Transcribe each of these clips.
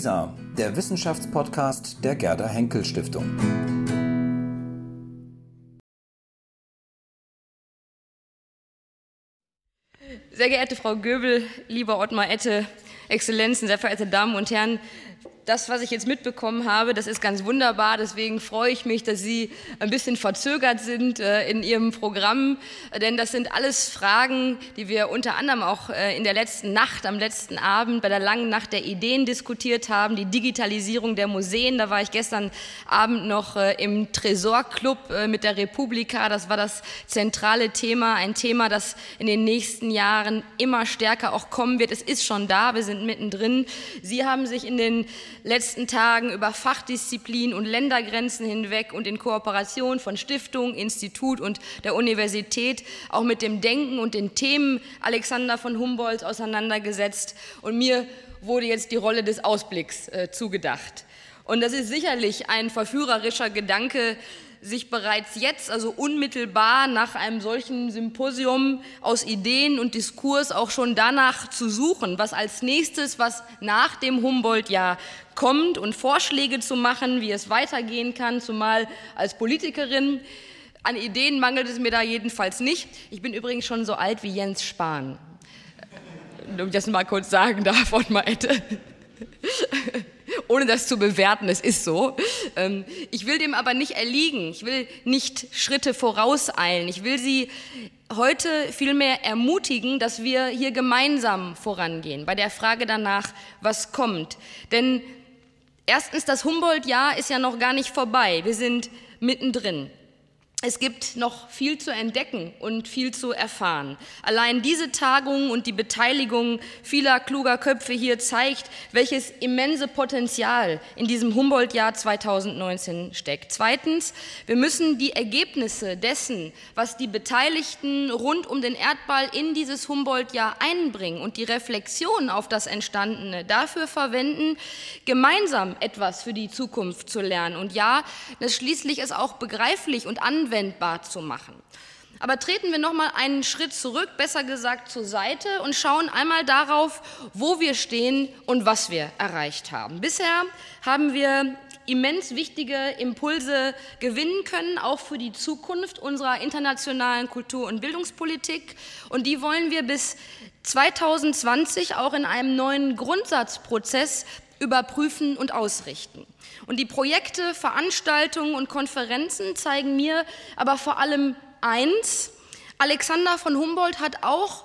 WISA, der Wissenschaftspodcast der Gerda Henkel Stiftung. Sehr geehrte Frau Göbel, lieber Ottmar Ette, Exzellenzen, sehr verehrte Damen und Herren, das, was ich jetzt mitbekommen habe, das ist ganz wunderbar. Deswegen freue ich mich, dass Sie ein bisschen verzögert sind äh, in Ihrem Programm, denn das sind alles Fragen, die wir unter anderem auch äh, in der letzten Nacht, am letzten Abend bei der langen Nacht der Ideen diskutiert haben. Die Digitalisierung der Museen, da war ich gestern Abend noch äh, im Tresorclub mit der Republika. Das war das zentrale Thema, ein Thema, das in den nächsten Jahren immer stärker auch kommen wird. Es ist schon da, wir sind mittendrin. Sie haben sich in den letzten Tagen über Fachdisziplin und Ländergrenzen hinweg und in Kooperation von Stiftung, Institut und der Universität auch mit dem Denken und den Themen Alexander von Humboldt auseinandergesetzt. Und mir wurde jetzt die Rolle des Ausblicks äh, zugedacht. Und das ist sicherlich ein verführerischer Gedanke, sich bereits jetzt, also unmittelbar nach einem solchen Symposium aus Ideen und Diskurs auch schon danach zu suchen, was als nächstes, was nach dem Humboldt-Jahr kommt und Vorschläge zu machen, wie es weitergehen kann, zumal als Politikerin. An Ideen mangelt es mir da jedenfalls nicht. Ich bin übrigens schon so alt wie Jens Spahn. Wenn ich das mal kurz sagen darf, Ottmar Ette ohne das zu bewerten, es ist so. Ähm, ich will dem aber nicht erliegen, ich will nicht Schritte vorauseilen, ich will Sie heute vielmehr ermutigen, dass wir hier gemeinsam vorangehen bei der Frage danach, was kommt. Denn erstens, das Humboldt-Jahr ist ja noch gar nicht vorbei, wir sind mittendrin. Es gibt noch viel zu entdecken und viel zu erfahren. Allein diese Tagung und die Beteiligung vieler kluger Köpfe hier zeigt, welches immense Potenzial in diesem Humboldt-Jahr 2019 steckt. Zweitens, wir müssen die Ergebnisse dessen, was die Beteiligten rund um den Erdball in dieses Humboldt-Jahr einbringen und die Reflexion auf das Entstandene dafür verwenden, gemeinsam etwas für die Zukunft zu lernen. Und ja, das schließlich ist auch begreiflich und anwendbar anwendbar zu machen. Aber treten wir noch mal einen Schritt zurück, besser gesagt zur Seite und schauen einmal darauf, wo wir stehen und was wir erreicht haben. Bisher haben wir immens wichtige Impulse gewinnen können, auch für die Zukunft unserer internationalen Kultur- und Bildungspolitik. Und die wollen wir bis 2020 auch in einem neuen Grundsatzprozess überprüfen und ausrichten. Und die Projekte, Veranstaltungen und Konferenzen zeigen mir aber vor allem eins, Alexander von Humboldt hat auch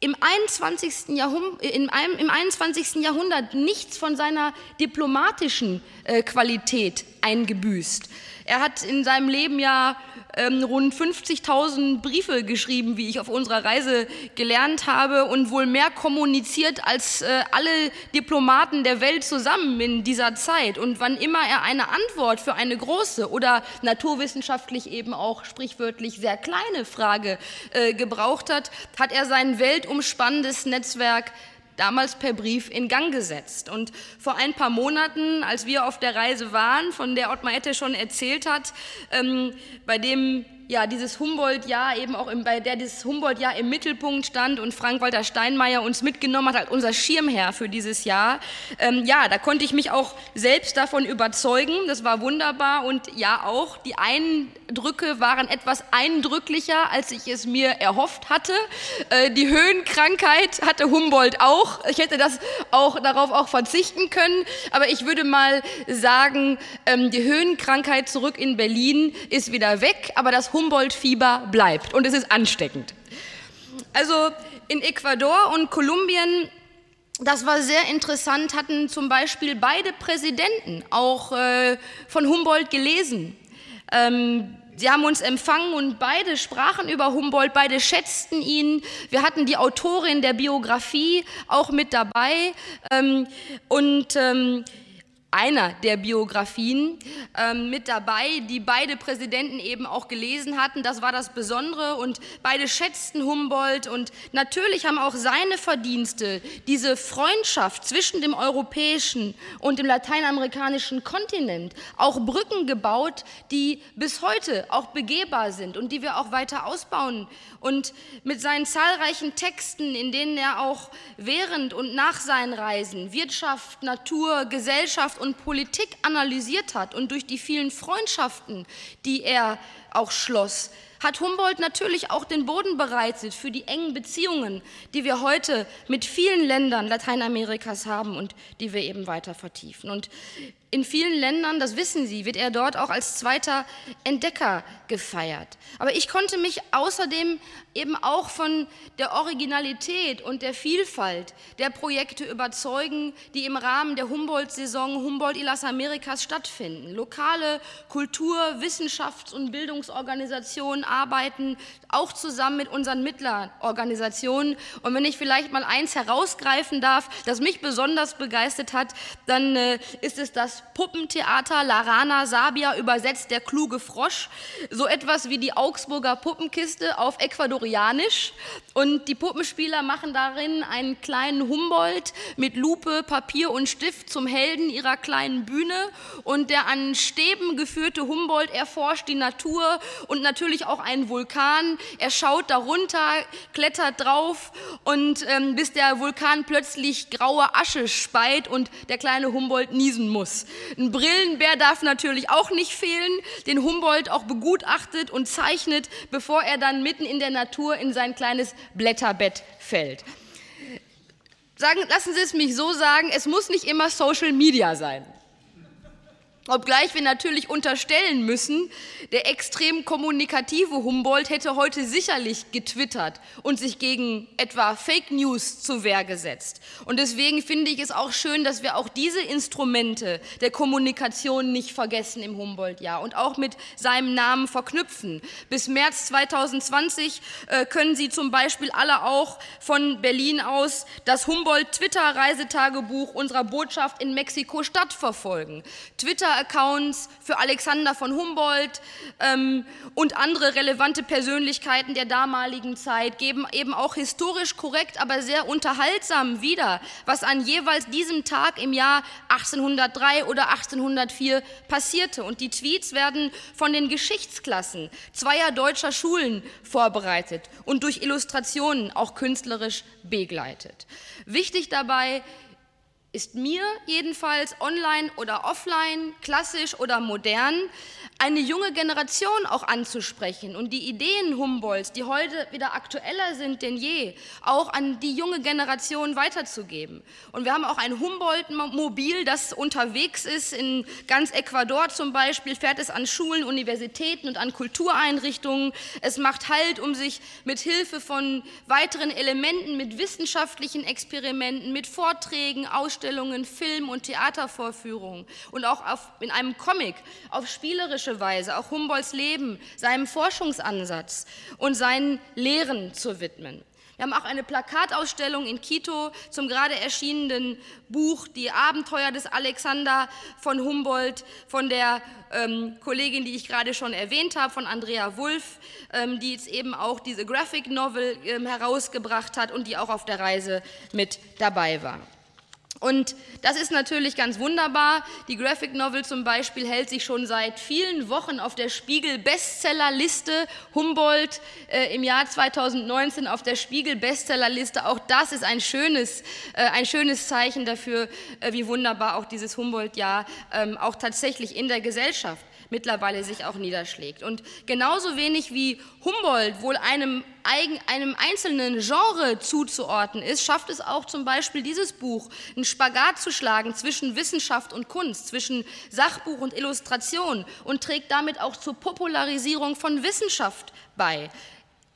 im 21. Jahrhundert, einem, im 21. Jahrhundert nichts von seiner diplomatischen äh, Qualität eingebüßt. Er hat in seinem Leben ja ähm, rund 50.000 Briefe geschrieben, wie ich auf unserer Reise gelernt habe, und wohl mehr kommuniziert als äh, alle Diplomaten der Welt zusammen in dieser Zeit. Und wann immer er eine Antwort für eine große oder naturwissenschaftlich eben auch sprichwörtlich sehr kleine Frage äh, gebraucht hat, hat er sein weltumspannendes Netzwerk damals per Brief in Gang gesetzt. Und vor ein paar Monaten, als wir auf der Reise waren, von der Ottmar Ette schon erzählt hat, ähm, bei dem ja, dieses Humboldt-Jahr eben auch, im, bei der dieses Humboldt-Jahr im Mittelpunkt stand und Frank-Walter Steinmeier uns mitgenommen hat als unser Schirmherr für dieses Jahr. Ähm, ja, da konnte ich mich auch selbst davon überzeugen. Das war wunderbar und ja auch, die Eindrücke waren etwas eindrücklicher, als ich es mir erhofft hatte. Äh, die Höhenkrankheit hatte Humboldt auch. Ich hätte das auch darauf auch verzichten können, aber ich würde mal sagen, ähm, die Höhenkrankheit zurück in Berlin ist wieder weg, aber das Humboldt-Fieber bleibt und es ist ansteckend. Also in Ecuador und Kolumbien das war sehr interessant, hatten zum Beispiel beide Präsidenten auch äh, von Humboldt gelesen. Ähm, sie haben uns empfangen und beide sprachen über Humboldt, beide schätzten ihn. Wir hatten die Autorin der Biografie auch mit dabei. Ähm, und ähm, einer der Biografien ähm, mit dabei, die beide Präsidenten eben auch gelesen hatten. Das war das Besondere und beide schätzten Humboldt und natürlich haben auch seine Verdienste diese Freundschaft zwischen dem europäischen und dem lateinamerikanischen Kontinent auch Brücken gebaut, die bis heute auch begehbar sind und die wir auch weiter ausbauen. Und mit seinen zahlreichen Texten, in denen er auch während und nach seinen Reisen Wirtschaft, Natur, Gesellschaft und Politik analysiert hat und durch die vielen Freundschaften, die er auch schloss, hat Humboldt natürlich auch den Boden bereitet für die engen Beziehungen, die wir heute mit vielen Ländern Lateinamerikas haben und die wir eben weiter vertiefen. Und in vielen Ländern, das wissen Sie, wird er dort auch als zweiter Entdecker gefeiert. Aber ich konnte mich außerdem eben auch von der Originalität und der Vielfalt der Projekte überzeugen, die im Rahmen der Humboldt-Saison Humboldt y las Americas stattfinden. Lokale Kultur-, Wissenschafts- und Bildungsorganisationen arbeiten auch zusammen mit unseren Mittlerorganisationen. Und wenn ich vielleicht mal eins herausgreifen darf, das mich besonders begeistert hat, dann äh, ist es das Puppentheater Larana Sabia übersetzt der kluge Frosch, so etwas wie die Augsburger Puppenkiste auf Ecuadorianisch. Und die Puppenspieler machen darin einen kleinen Humboldt mit Lupe, Papier und Stift zum Helden ihrer kleinen Bühne. Und der an Stäben geführte Humboldt erforscht die Natur und natürlich auch einen Vulkan. Er schaut darunter, klettert drauf und ähm, bis der Vulkan plötzlich graue Asche speit und der kleine Humboldt niesen muss. Ein Brillenbär darf natürlich auch nicht fehlen, den Humboldt auch begutachtet und zeichnet, bevor er dann mitten in der Natur in sein kleines Blätterbett fällt. Sagen, lassen Sie es mich so sagen, es muss nicht immer Social Media sein. Obgleich wir natürlich unterstellen müssen, der extrem kommunikative Humboldt hätte heute sicherlich getwittert und sich gegen etwa Fake News zu Wehr gesetzt. Und deswegen finde ich es auch schön, dass wir auch diese Instrumente der Kommunikation nicht vergessen im Humboldt-Jahr und auch mit seinem Namen verknüpfen. Bis März 2020 äh, können Sie zum Beispiel alle auch von Berlin aus das Humboldt-Twitter-Reisetagebuch unserer Botschaft in Mexiko-Stadt verfolgen. Twitter Twitter-Accounts für Alexander von Humboldt ähm, und andere relevante Persönlichkeiten der damaligen Zeit geben eben auch historisch korrekt, aber sehr unterhaltsam wieder, was an jeweils diesem Tag im Jahr 1803 oder 1804 passierte. Und die Tweets werden von den Geschichtsklassen zweier deutscher Schulen vorbereitet und durch Illustrationen auch künstlerisch begleitet. Wichtig dabei ist mir jedenfalls online oder offline, klassisch oder modern, eine junge Generation auch anzusprechen und die Ideen Humboldts, die heute wieder aktueller sind denn je, auch an die junge Generation weiterzugeben. Und wir haben auch ein Humboldt-Mobil, das unterwegs ist in ganz Ecuador zum Beispiel, fährt es an Schulen, Universitäten und an Kultureinrichtungen. Es macht Halt, um sich mit Hilfe von weiteren Elementen, mit wissenschaftlichen Experimenten, mit Vorträgen, Ausstellungen, Film- und Theatervorführungen und auch auf, in einem Comic auf spielerische Weise auch Humboldts Leben, seinem Forschungsansatz und seinen Lehren zu widmen. Wir haben auch eine Plakatausstellung in Quito zum gerade erschienenen Buch Die Abenteuer des Alexander von Humboldt von der ähm, Kollegin, die ich gerade schon erwähnt habe, von Andrea Wulff, ähm, die jetzt eben auch diese Graphic Novel ähm, herausgebracht hat und die auch auf der Reise mit dabei war. Und das ist natürlich ganz wunderbar. Die Graphic Novel zum Beispiel hält sich schon seit vielen Wochen auf der Spiegel Bestsellerliste. Humboldt äh, im Jahr 2019 auf der Spiegel Bestsellerliste. Auch das ist ein schönes, äh, ein schönes Zeichen dafür, äh, wie wunderbar auch dieses Humboldt-Jahr ähm, auch tatsächlich in der Gesellschaft mittlerweile sich auch niederschlägt. Und genauso wenig wie Humboldt wohl einem, einem einzelnen Genre zuzuordnen ist, schafft es auch zum Beispiel dieses Buch, einen Spagat zu schlagen zwischen Wissenschaft und Kunst, zwischen Sachbuch und Illustration und trägt damit auch zur Popularisierung von Wissenschaft bei.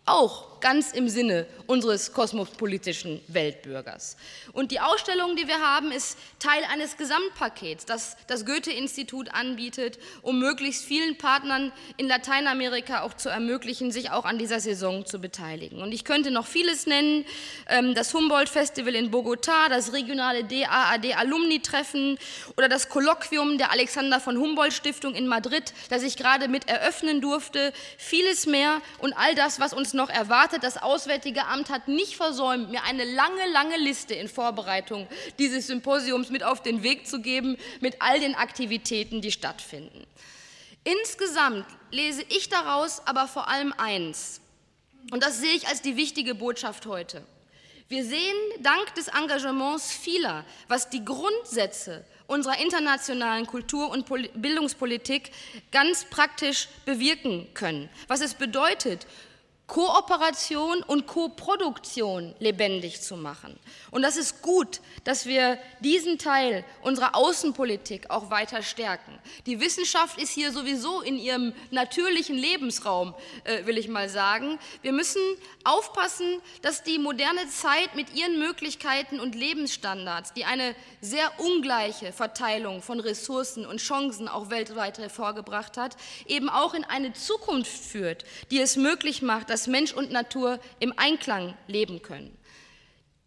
Auch ganz im Sinne unseres kosmopolitischen Weltbürgers. Und die Ausstellung, die wir haben, ist Teil eines Gesamtpakets, das das Goethe-Institut anbietet, um möglichst vielen Partnern in Lateinamerika auch zu ermöglichen, sich auch an dieser Saison zu beteiligen. Und ich könnte noch vieles nennen, ähm, das Humboldt-Festival in Bogotá, das regionale DAAD-Alumni-Treffen oder das Kolloquium der Alexander von Humboldt-Stiftung in Madrid, das ich gerade mit eröffnen durfte, vieles mehr und all das, was uns noch erwartet. Das Auswärtige Amt hat nicht versäumt, mir eine lange, lange Liste in Vorbereitung dieses Symposiums mit auf den Weg zu geben, mit all den Aktivitäten, die stattfinden. Insgesamt lese ich daraus aber vor allem eins, und das sehe ich als die wichtige Botschaft heute. Wir sehen dank des Engagements vieler, was die Grundsätze unserer internationalen Kultur- und Bildungspolitik ganz praktisch bewirken können. Was es bedeutet, Kooperation und Koproduktion lebendig zu machen. Und das ist gut, dass wir diesen Teil unserer Außenpolitik auch weiter stärken. Die Wissenschaft ist hier sowieso in ihrem natürlichen Lebensraum, äh, will ich mal sagen. Wir müssen aufpassen, dass die moderne Zeit mit ihren Möglichkeiten und Lebensstandards, die eine sehr ungleiche Verteilung von Ressourcen und Chancen auch weltweit hervorgebracht hat, eben auch in eine Zukunft führt, die es möglich macht, dass dass Mensch und Natur im Einklang leben können.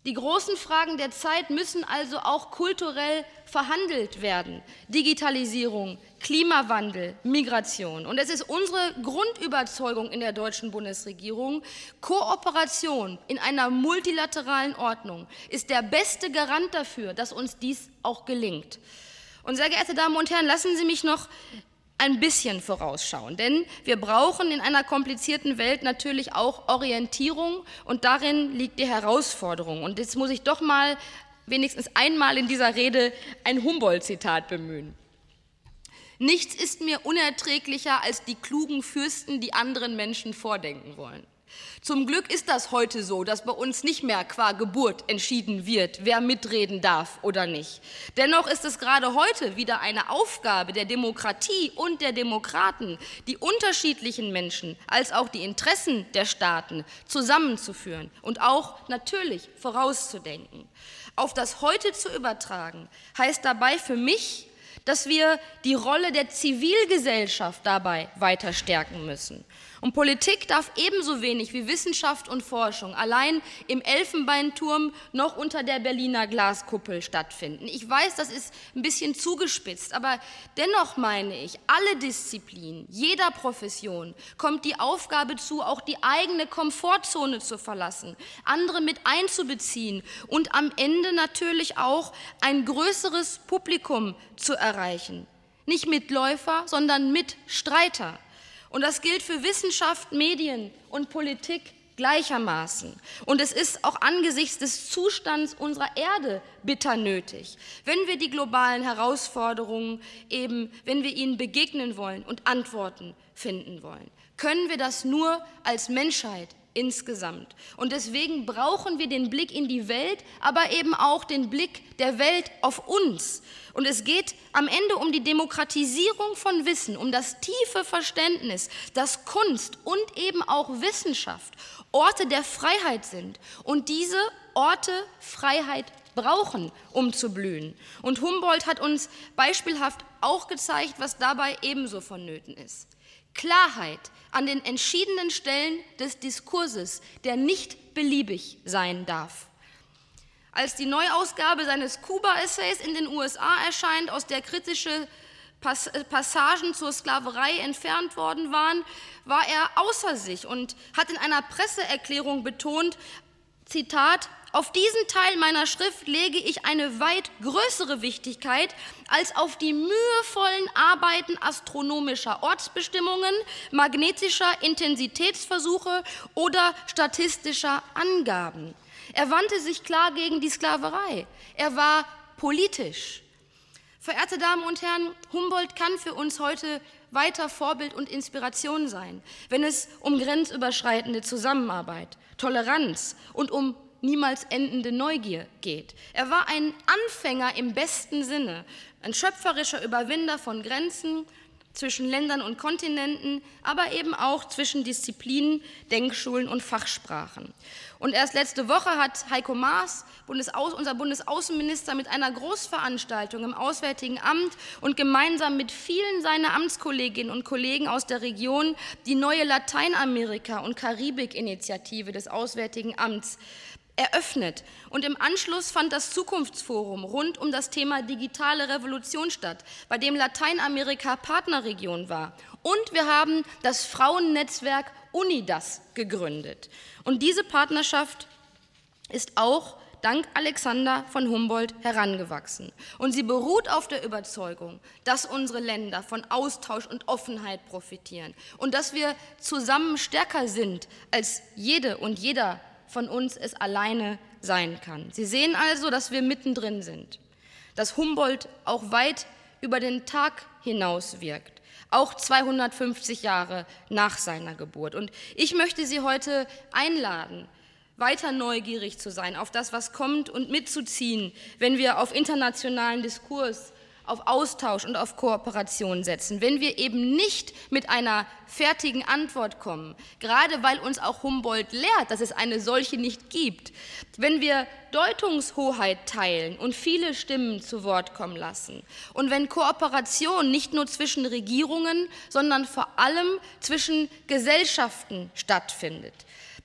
Die großen Fragen der Zeit müssen also auch kulturell verhandelt werden. Digitalisierung, Klimawandel, Migration. Und es ist unsere Grundüberzeugung in der deutschen Bundesregierung, Kooperation in einer multilateralen Ordnung ist der beste Garant dafür, dass uns dies auch gelingt. Und sehr geehrte Damen und Herren, lassen Sie mich noch ein bisschen vorausschauen. Denn wir brauchen in einer komplizierten Welt natürlich auch Orientierung und darin liegt die Herausforderung. Und jetzt muss ich doch mal wenigstens einmal in dieser Rede ein Humboldt-Zitat bemühen. Nichts ist mir unerträglicher als die klugen Fürsten, die anderen Menschen vordenken wollen. Zum Glück ist das heute so, dass bei uns nicht mehr qua Geburt entschieden wird, wer mitreden darf oder nicht. Dennoch ist es gerade heute wieder eine Aufgabe der Demokratie und der Demokraten, die unterschiedlichen Menschen als auch die Interessen der Staaten zusammenzuführen und auch natürlich vorauszudenken. Auf das Heute zu übertragen, heißt dabei für mich, dass wir die Rolle der Zivilgesellschaft dabei weiter stärken müssen. Und Politik darf ebenso wenig wie Wissenschaft und Forschung allein im Elfenbeinturm noch unter der Berliner Glaskuppel stattfinden. Ich weiß, das ist ein bisschen zugespitzt, aber dennoch meine ich, alle Disziplinen, jeder Profession kommt die Aufgabe zu, auch die eigene Komfortzone zu verlassen, andere mit einzubeziehen und am Ende natürlich auch ein größeres Publikum zu erreichen. Nicht Mitläufer, sondern Mitstreiter. Und das gilt für Wissenschaft, Medien und Politik gleichermaßen. Und es ist auch angesichts des Zustands unserer Erde bitter nötig, wenn wir die globalen Herausforderungen eben, wenn wir ihnen begegnen wollen und Antworten finden wollen, können wir das nur als Menschheit insgesamt. Und deswegen brauchen wir den Blick in die Welt, aber eben auch den Blick der Welt auf uns. Und es geht am Ende um die Demokratisierung von Wissen, um das tiefe Verständnis, dass Kunst und eben auch Wissenschaft Orte der Freiheit sind und diese Orte Freiheit brauchen, um zu blühen. Und Humboldt hat uns beispielhaft auch gezeigt, was dabei ebenso vonnöten ist. Klarheit an den entschiedenen Stellen des Diskurses, der nicht beliebig sein darf. Als die Neuausgabe seines Kuba-Essays in den USA erscheint, aus der kritische Passagen zur Sklaverei entfernt worden waren, war er außer sich und hat in einer Presseerklärung betont, Zitat, auf diesen Teil meiner Schrift lege ich eine weit größere Wichtigkeit als auf die mühevollen Arbeiten astronomischer Ortsbestimmungen, magnetischer Intensitätsversuche oder statistischer Angaben. Er wandte sich klar gegen die Sklaverei. Er war politisch. Verehrte Damen und Herren, Humboldt kann für uns heute weiter Vorbild und Inspiration sein, wenn es um grenzüberschreitende Zusammenarbeit, Toleranz und um niemals endende Neugier geht. Er war ein Anfänger im besten Sinne, ein schöpferischer Überwinder von Grenzen, zwischen Ländern und Kontinenten, aber eben auch zwischen Disziplinen, Denkschulen und Fachsprachen. Und erst letzte Woche hat Heiko Maas, Bundesaus unser Bundesaußenminister, mit einer Großveranstaltung im Auswärtigen Amt und gemeinsam mit vielen seiner Amtskolleginnen und Kollegen aus der Region die neue Lateinamerika- und Karibik-Initiative des Auswärtigen Amts eröffnet. Und im Anschluss fand das Zukunftsforum rund um das Thema digitale Revolution statt, bei dem Lateinamerika Partnerregion war. Und wir haben das Frauennetzwerk UNIDAS gegründet. Und diese Partnerschaft ist auch dank Alexander von Humboldt herangewachsen. Und sie beruht auf der Überzeugung, dass unsere Länder von Austausch und Offenheit profitieren und dass wir zusammen stärker sind, als jede und jeder von uns es alleine sein kann. Sie sehen also, dass wir mittendrin sind, dass Humboldt auch weit über den Tag hinaus wirkt, auch 250 Jahre nach seiner Geburt. Und ich möchte Sie heute einladen, weiter neugierig zu sein auf das, was kommt und mitzuziehen, wenn wir auf internationalen Diskurs auf Austausch und auf Kooperation setzen, wenn wir eben nicht mit einer fertigen Antwort kommen, gerade weil uns auch Humboldt lehrt, dass es eine solche nicht gibt, wenn wir Deutungshoheit teilen und viele Stimmen zu Wort kommen lassen und wenn Kooperation nicht nur zwischen Regierungen, sondern vor allem zwischen Gesellschaften stattfindet.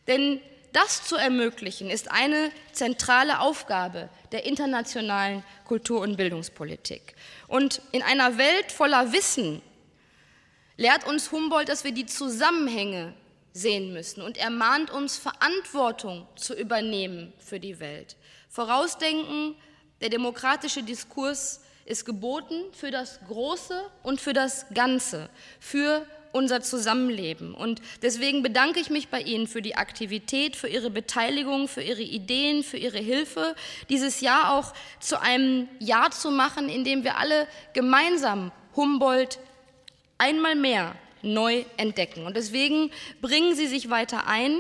Denn das zu ermöglichen, ist eine zentrale Aufgabe der internationalen Kultur- und Bildungspolitik. Und in einer Welt voller Wissen lehrt uns Humboldt, dass wir die Zusammenhänge sehen müssen und er mahnt uns, Verantwortung zu übernehmen für die Welt. Vorausdenken, der demokratische Diskurs ist geboten für das Große und für das Ganze, für unser Zusammenleben. Und deswegen bedanke ich mich bei Ihnen für die Aktivität, für Ihre Beteiligung, für Ihre Ideen, für Ihre Hilfe, dieses Jahr auch zu einem Jahr zu machen, in dem wir alle gemeinsam Humboldt einmal mehr neu entdecken. Und deswegen bringen Sie sich weiter ein.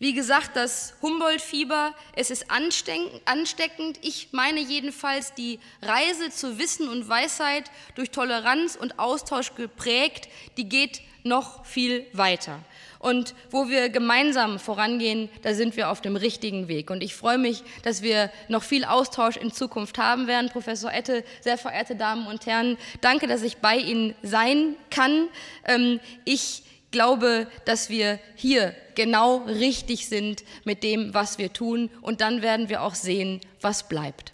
Wie gesagt, das Humboldt-Fieber, es ist ansteckend. Ich meine jedenfalls, die Reise zu Wissen und Weisheit durch Toleranz und Austausch geprägt, die geht noch viel weiter. Und wo wir gemeinsam vorangehen, da sind wir auf dem richtigen Weg. Und ich freue mich, dass wir noch viel Austausch in Zukunft haben werden. Professor Ette, sehr verehrte Damen und Herren, danke, dass ich bei Ihnen sein kann. Ähm, ich glaube, dass wir hier genau richtig sind mit dem, was wir tun. Und dann werden wir auch sehen, was bleibt.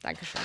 Dankeschön.